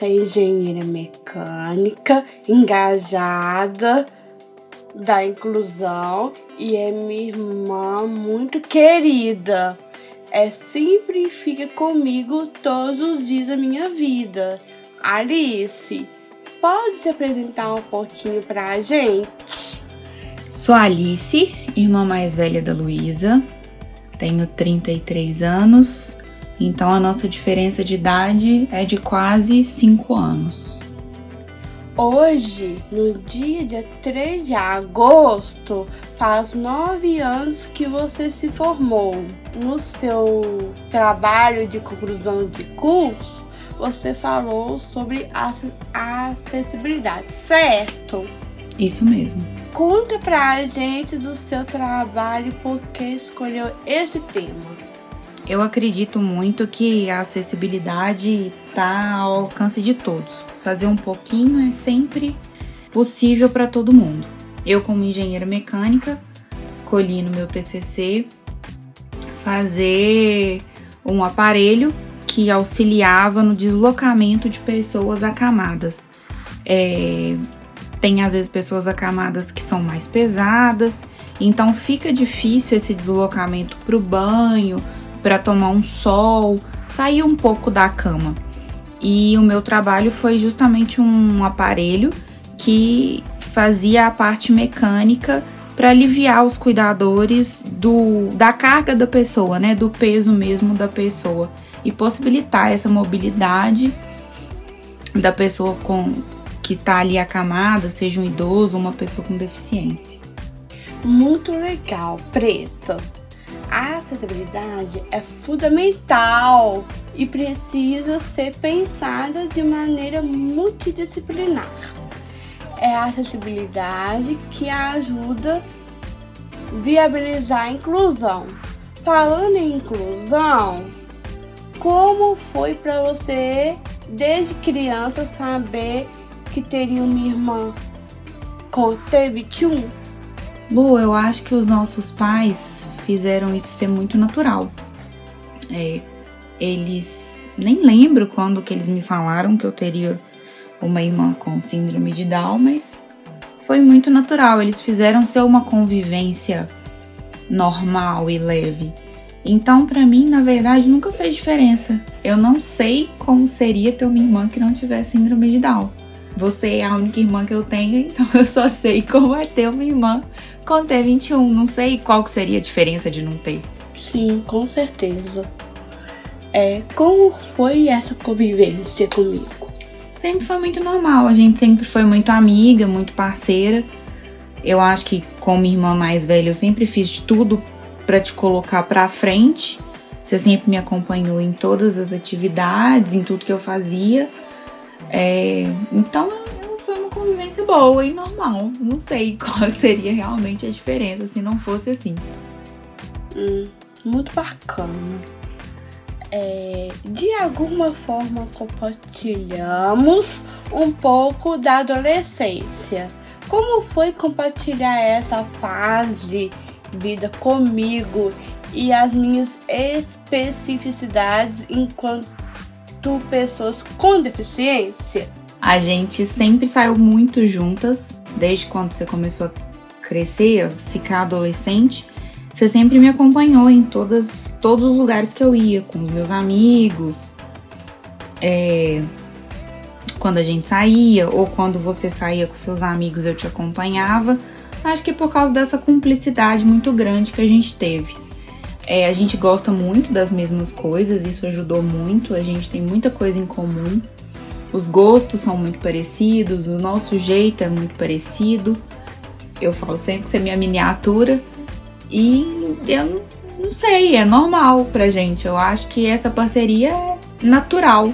A é engenheira mecânica, engajada da inclusão e é minha irmã muito querida. É sempre fica comigo todos os dias da minha vida. Alice, pode se apresentar um pouquinho pra gente? Sou Alice, irmã mais velha da Luísa. Tenho 33 anos então a nossa diferença de idade é de quase 5 anos. Hoje, no dia, dia 3 de agosto, faz nove anos que você se formou. No seu trabalho de conclusão de curso, você falou sobre a acessibilidade, certo? Isso mesmo. Conta pra gente do seu trabalho por que escolheu esse tema. Eu acredito muito que a acessibilidade está ao alcance de todos. Fazer um pouquinho é sempre possível para todo mundo. Eu, como engenheira mecânica, escolhi no meu TCC fazer um aparelho que auxiliava no deslocamento de pessoas acamadas. É, tem às vezes pessoas acamadas que são mais pesadas, então fica difícil esse deslocamento para o banho, para tomar um sol, sair um pouco da cama. E o meu trabalho foi justamente um aparelho que fazia a parte mecânica para aliviar os cuidadores do, da carga da pessoa, né, do peso mesmo da pessoa e possibilitar essa mobilidade da pessoa com que está ali acamada, seja um idoso ou uma pessoa com deficiência. Muito legal, Preta. A acessibilidade é fundamental e precisa ser pensada de maneira multidisciplinar. É a acessibilidade que ajuda a viabilizar a inclusão. Falando em inclusão, como foi para você desde criança saber que teria uma irmã com T21? Lu, eu acho que os nossos pais fizeram isso ser muito natural. É, eles nem lembro quando que eles me falaram que eu teria uma irmã com síndrome de Down, mas foi muito natural. Eles fizeram ser uma convivência normal e leve. Então, para mim, na verdade, nunca fez diferença. Eu não sei como seria ter uma irmã que não tivesse síndrome de Down. Você é a única irmã que eu tenho, então eu só sei como é ter uma irmã com T21. Não sei qual que seria a diferença de não ter. Sim, com certeza. É, como foi essa convivência comigo? Sempre foi muito normal, a gente sempre foi muito amiga, muito parceira. Eu acho que como irmã mais velha, eu sempre fiz de tudo para te colocar para frente. Você sempre me acompanhou em todas as atividades, em tudo que eu fazia. É, então uma convivência boa e normal. Não sei qual seria realmente a diferença se não fosse assim. Hum, muito bacana. É, de alguma forma compartilhamos um pouco da adolescência. Como foi compartilhar essa fase de vida comigo e as minhas especificidades enquanto pessoas com deficiência? A gente sempre saiu muito juntas, desde quando você começou a crescer, ficar adolescente. Você sempre me acompanhou em todas, todos os lugares que eu ia, com os meus amigos. É, quando a gente saía, ou quando você saía com seus amigos, eu te acompanhava. Acho que por causa dessa cumplicidade muito grande que a gente teve. É, a gente gosta muito das mesmas coisas, isso ajudou muito, a gente tem muita coisa em comum. Os gostos são muito parecidos, o nosso jeito é muito parecido. Eu falo sempre que você é minha miniatura. E eu não sei, é normal pra gente. Eu acho que essa parceria é natural.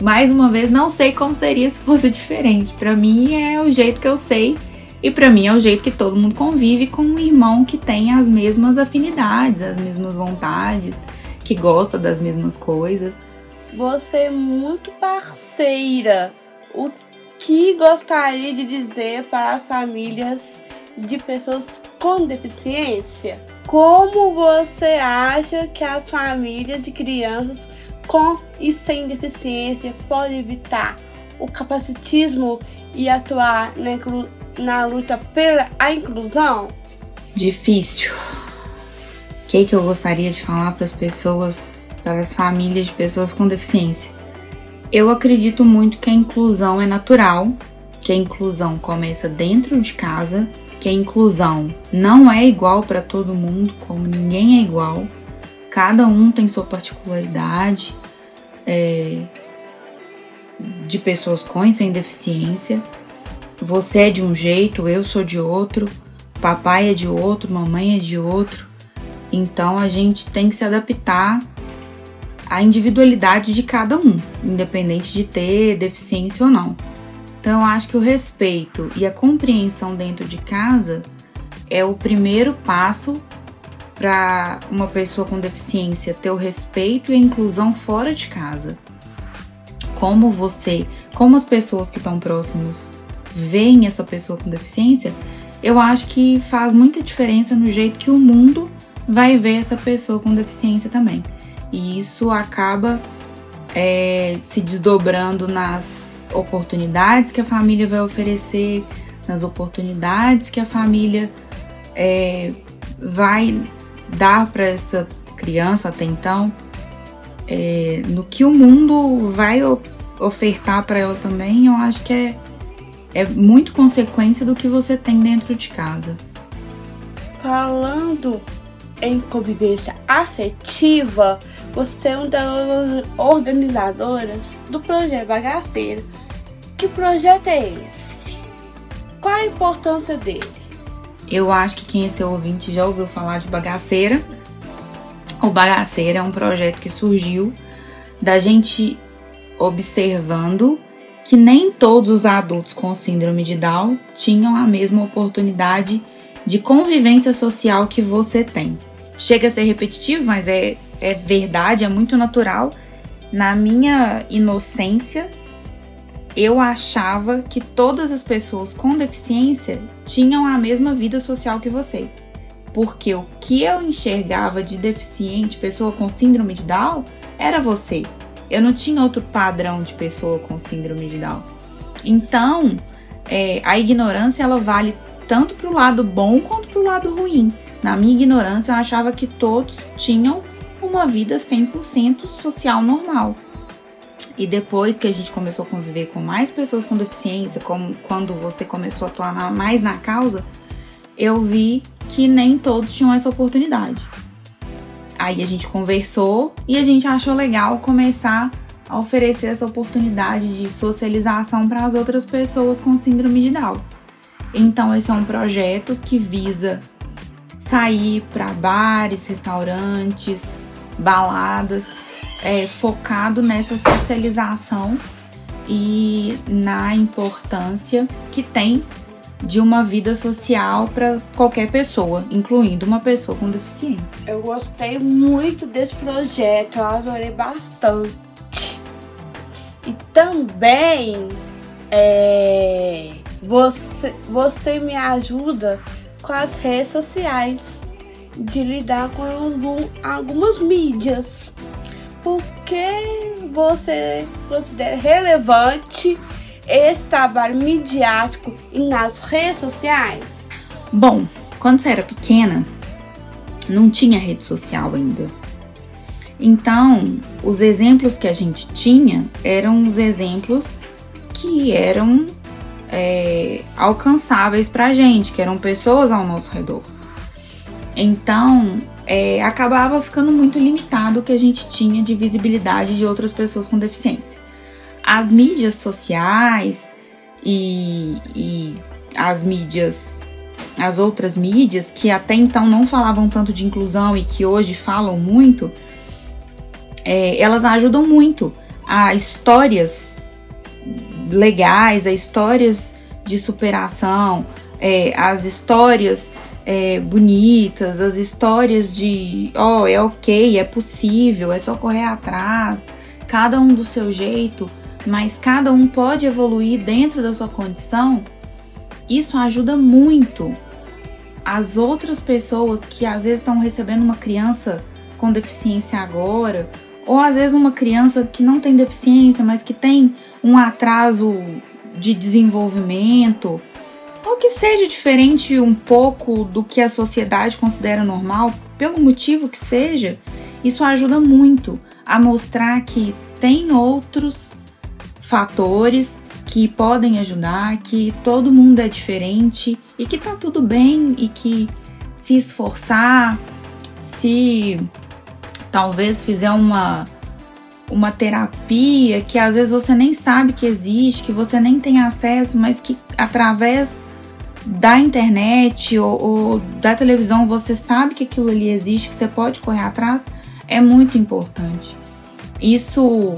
mais uma vez, não sei como seria se fosse diferente. Para mim é o jeito que eu sei e para mim é o jeito que todo mundo convive com um irmão que tem as mesmas afinidades, as mesmas vontades, que gosta das mesmas coisas. Você é muito parceira. O que gostaria de dizer para as famílias de pessoas com deficiência? Como você acha que as famílias de crianças com e sem deficiência podem evitar o capacitismo e atuar na, na luta pela a inclusão? Difícil. O que, que eu gostaria de falar para as pessoas, para as famílias de pessoas com deficiência? Eu acredito muito que a inclusão é natural, que a inclusão começa dentro de casa que a inclusão não é igual para todo mundo, como ninguém é igual. Cada um tem sua particularidade é, de pessoas com e sem deficiência. Você é de um jeito, eu sou de outro, papai é de outro, mamãe é de outro. Então a gente tem que se adaptar à individualidade de cada um, independente de ter deficiência ou não. Então, eu acho que o respeito e a compreensão dentro de casa é o primeiro passo para uma pessoa com deficiência ter o respeito e a inclusão fora de casa. Como você, como as pessoas que estão próximos veem essa pessoa com deficiência, eu acho que faz muita diferença no jeito que o mundo vai ver essa pessoa com deficiência também. E isso acaba é, se desdobrando nas oportunidades que a família vai oferecer, nas oportunidades que a família é, vai dar para essa criança até então, é, no que o mundo vai ofertar para ela também, eu acho que é, é muito consequência do que você tem dentro de casa. Falando em convivência afetiva, você é uma das organizadoras do projeto Bagaceiro. Que projeto é esse? Qual a importância dele? Eu acho que quem é seu ouvinte já ouviu falar de Bagaceira. O Bagaceira é um projeto que surgiu da gente observando que nem todos os adultos com síndrome de Down tinham a mesma oportunidade de convivência social que você tem. Chega a ser repetitivo, mas é é verdade, é muito natural. Na minha inocência, eu achava que todas as pessoas com deficiência tinham a mesma vida social que você. Porque o que eu enxergava de deficiente, pessoa com síndrome de Down, era você. Eu não tinha outro padrão de pessoa com síndrome de Down. Então, é, a ignorância ela vale tanto para o lado bom quanto para o lado ruim. Na minha ignorância, eu achava que todos tinham uma vida 100% social normal. E depois que a gente começou a conviver com mais pessoas com deficiência, como quando você começou a atuar mais na causa, eu vi que nem todos tinham essa oportunidade. Aí a gente conversou e a gente achou legal começar a oferecer essa oportunidade de socialização para as outras pessoas com síndrome de Down. Então, esse é um projeto que visa sair para bares, restaurantes, baladas, é, focado nessa socialização e na importância que tem de uma vida social para qualquer pessoa, incluindo uma pessoa com deficiência. Eu gostei muito desse projeto, eu adorei bastante. E também é, você, você me ajuda com as redes sociais de lidar com algum, algumas mídias. Por que você considera relevante esse trabalho midiático nas redes sociais? Bom, quando você era pequena, não tinha rede social ainda. Então, os exemplos que a gente tinha eram os exemplos que eram é, alcançáveis pra gente, que eram pessoas ao nosso redor. Então, é, acabava ficando muito limitado o que a gente tinha de visibilidade de outras pessoas com deficiência. As mídias sociais e, e as mídias, as outras mídias que até então não falavam tanto de inclusão e que hoje falam muito, é, elas ajudam muito a histórias legais, a histórias de superação, é, as histórias é, bonitas, as histórias de, ó, oh, é ok, é possível, é só correr atrás, cada um do seu jeito, mas cada um pode evoluir dentro da sua condição. Isso ajuda muito as outras pessoas que às vezes estão recebendo uma criança com deficiência agora, ou às vezes uma criança que não tem deficiência, mas que tem um atraso de desenvolvimento, que seja diferente um pouco do que a sociedade considera normal, pelo motivo que seja, isso ajuda muito a mostrar que tem outros fatores que podem ajudar, que todo mundo é diferente e que tá tudo bem e que se esforçar, se talvez fizer uma uma terapia que às vezes você nem sabe que existe, que você nem tem acesso, mas que através da internet ou, ou, da televisão você sabe que aquilo ali existe, que você pode correr atrás, é muito importante. Isso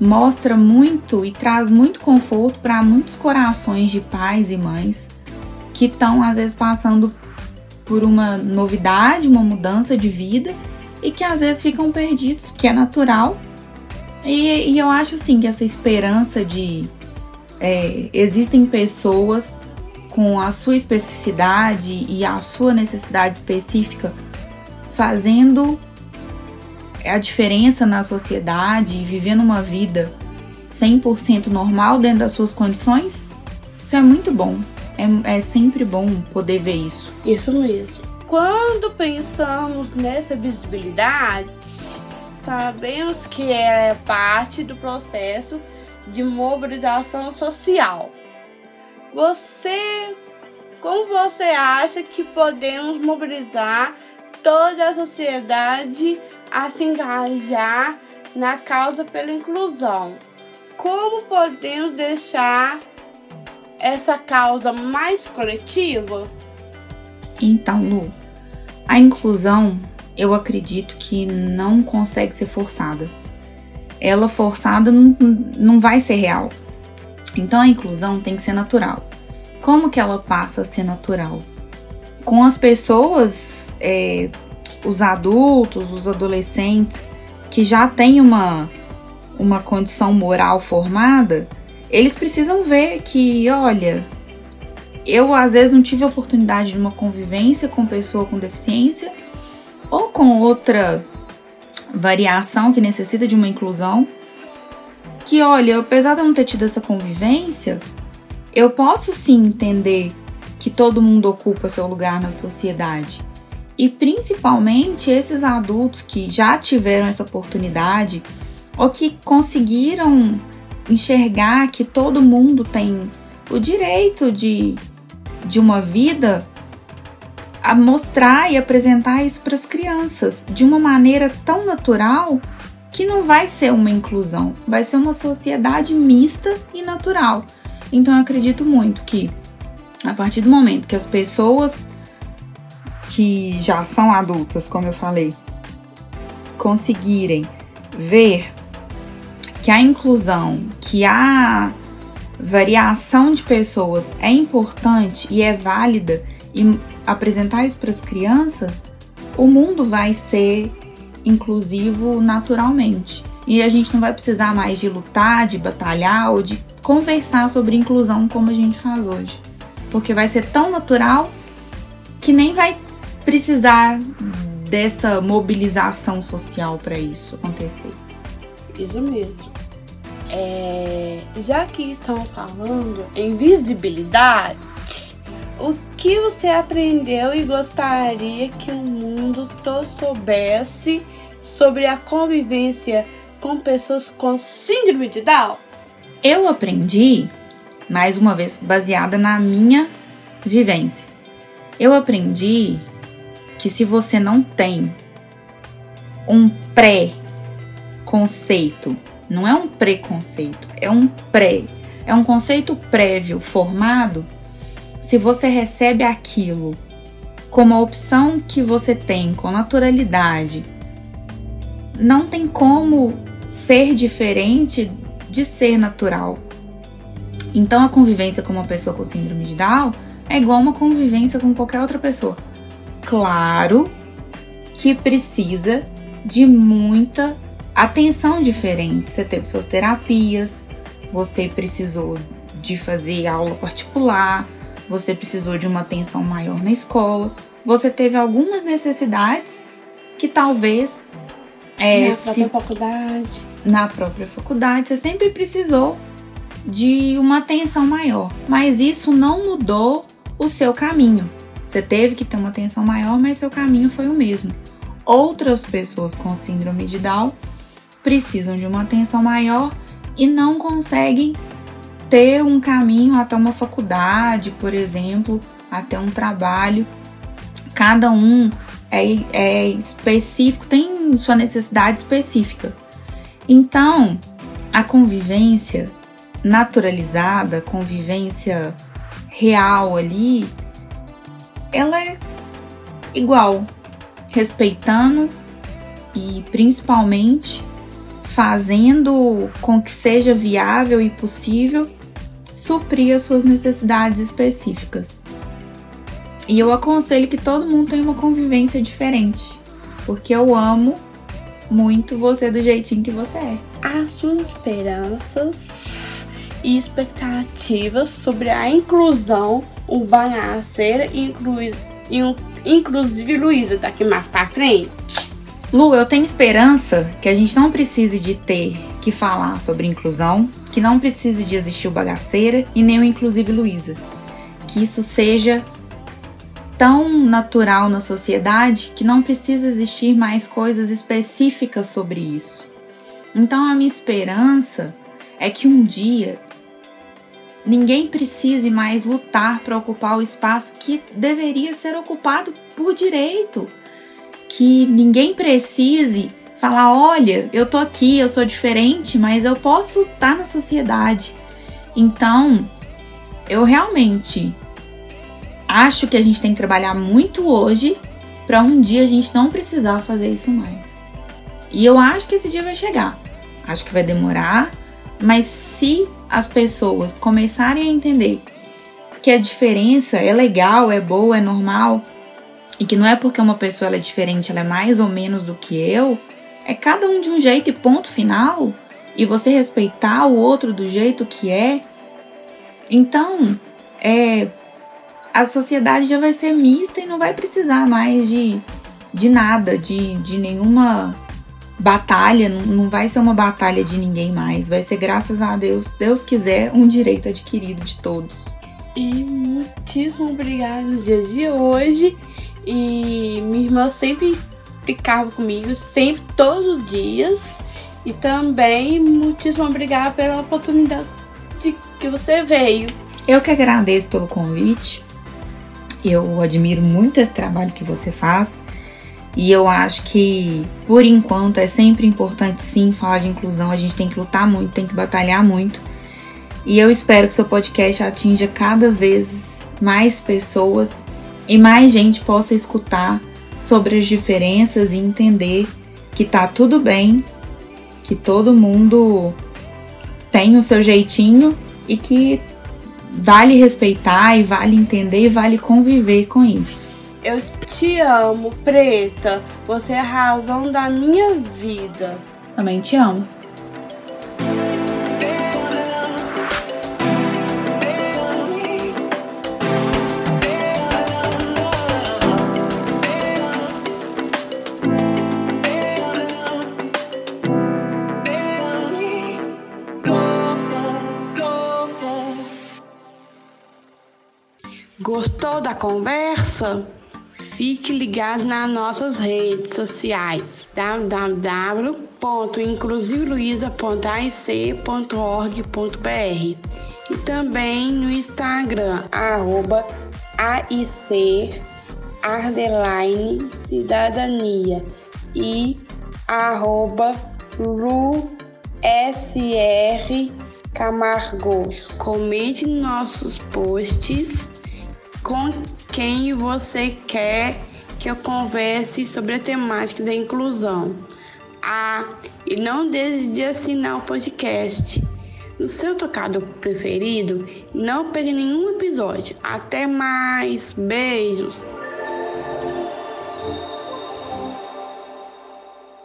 mostra muito e traz muito conforto para muitos corações de pais e mães que estão às vezes passando por uma novidade, uma mudança de vida e que às vezes ficam perdidos, que é natural. E, e eu acho assim que essa esperança de é, existem pessoas com a sua especificidade e a sua necessidade específica fazendo a diferença na sociedade e vivendo uma vida 100% normal dentro das suas condições, isso é muito bom. É, é sempre bom poder ver isso. Isso mesmo. Quando pensamos nessa visibilidade, sabemos que é parte do processo de mobilização social. Você, como você acha que podemos mobilizar toda a sociedade a se engajar na causa pela inclusão. Como podemos deixar essa causa mais coletiva? Então, Lu, a inclusão eu acredito que não consegue ser forçada. Ela forçada não, não vai ser real. Então a inclusão tem que ser natural. Como que ela passa a ser natural? Com as pessoas é, os adultos, os adolescentes que já têm uma, uma condição moral formada, eles precisam ver que, olha, eu às vezes não tive oportunidade de uma convivência com pessoa com deficiência ou com outra variação que necessita de uma inclusão. Que olha, apesar de eu não ter tido essa convivência, eu posso sim entender que todo mundo ocupa seu lugar na sociedade. E principalmente esses adultos que já tiveram essa oportunidade ou que conseguiram enxergar que todo mundo tem o direito de, de uma vida a mostrar e apresentar isso para as crianças de uma maneira tão natural que não vai ser uma inclusão, vai ser uma sociedade mista e natural. Então eu acredito muito que a partir do momento que as pessoas que já são adultas, como eu falei, conseguirem ver que a inclusão, que a variação de pessoas é importante e é válida e apresentar isso para as crianças, o mundo vai ser inclusivo naturalmente. E a gente não vai precisar mais de lutar, de batalhar ou de conversar sobre inclusão como a gente faz hoje. Porque vai ser tão natural que nem vai precisar dessa mobilização social para isso acontecer. Isso mesmo. É, já que estamos falando em visibilidade, o que você aprendeu e gostaria que o mundo todo soubesse sobre a convivência com pessoas com síndrome de Down? Eu aprendi, mais uma vez baseada na minha vivência. Eu aprendi que se você não tem um pré-conceito, não é um preconceito, é um pré, é um conceito prévio formado, se você recebe aquilo como a opção que você tem com naturalidade, não tem como ser diferente de ser natural. Então a convivência com uma pessoa com síndrome de Down é igual uma convivência com qualquer outra pessoa. Claro que precisa de muita atenção diferente. Você teve suas terapias, você precisou de fazer aula particular, você precisou de uma atenção maior na escola, você teve algumas necessidades que talvez é, na própria faculdade. Na própria faculdade, você sempre precisou de uma atenção maior, mas isso não mudou o seu caminho. Você teve que ter uma atenção maior, mas seu caminho foi o mesmo. Outras pessoas com síndrome de Down precisam de uma atenção maior e não conseguem ter um caminho até uma faculdade, por exemplo, até um trabalho. Cada um é, é específico, tem sua necessidade específica. Então, a convivência naturalizada, convivência real ali, ela é igual, respeitando e principalmente fazendo com que seja viável e possível suprir as suas necessidades específicas. E eu aconselho que todo mundo tenha uma convivência diferente, porque eu amo muito você do jeitinho que você é. As suas esperanças e expectativas sobre a inclusão urbanaceira, inclui, inclusive Luísa, daqui mais pra frente. Lu, eu tenho esperança que a gente não precise de ter que falar sobre inclusão, que não precise de existir o bagaceira e nem o inclusive Luísa. Que isso seja tão natural na sociedade que não precisa existir mais coisas específicas sobre isso. Então a minha esperança é que um dia ninguém precise mais lutar para ocupar o espaço que deveria ser ocupado por direito. Que ninguém precise falar: olha, eu tô aqui, eu sou diferente, mas eu posso estar na sociedade. Então, eu realmente acho que a gente tem que trabalhar muito hoje para um dia a gente não precisar fazer isso mais. E eu acho que esse dia vai chegar. Acho que vai demorar, mas se as pessoas começarem a entender que a diferença é legal, é boa, é normal, e que não é porque uma pessoa é diferente, ela é mais ou menos do que eu, é cada um de um jeito e ponto final, e você respeitar o outro do jeito que é. Então, é a sociedade já vai ser mista e não vai precisar mais de, de nada, de, de nenhuma batalha, não, não vai ser uma batalha de ninguém mais, vai ser graças a Deus, Deus quiser, um direito adquirido de todos. E muitíssimo obrigada nos dias de hoje. E minha irmã sempre ficava comigo, sempre, todos os dias. E também muitíssimo obrigada pela oportunidade de que você veio. Eu que agradeço pelo convite. Eu admiro muito esse trabalho que você faz e eu acho que, por enquanto, é sempre importante sim falar de inclusão. A gente tem que lutar muito, tem que batalhar muito. E eu espero que seu podcast atinja cada vez mais pessoas e mais gente possa escutar sobre as diferenças e entender que tá tudo bem, que todo mundo tem o seu jeitinho e que vale respeitar e vale entender e vale conviver com isso. Eu te amo, Preta. Você é a razão da minha vida. Também te amo. Gostou da conversa? Fique ligado nas nossas redes sociais www.inclusiveluiza.aic.org.br e também no Instagram arroba AIC Ardeline Cidadania e arroba RuSR Camargos. Comente nossos posts com quem você quer que eu converse sobre a temática da inclusão. Ah, e não deixe de assinar o podcast no seu tocado preferido. Não perca nenhum episódio. Até mais. Beijos.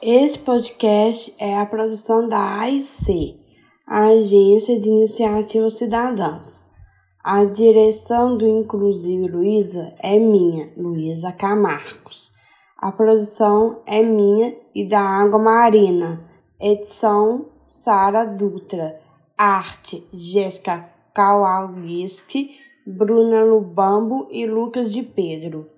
Esse podcast é a produção da AIC, a Agência de Iniciativas Cidadãs. A direção do Inclusive Luísa é minha, Luísa Camarcos. A produção é minha e da Água Marina. Edição Sara Dutra. Arte Jéssica Kowalski, Bruna Lubambo e Lucas de Pedro.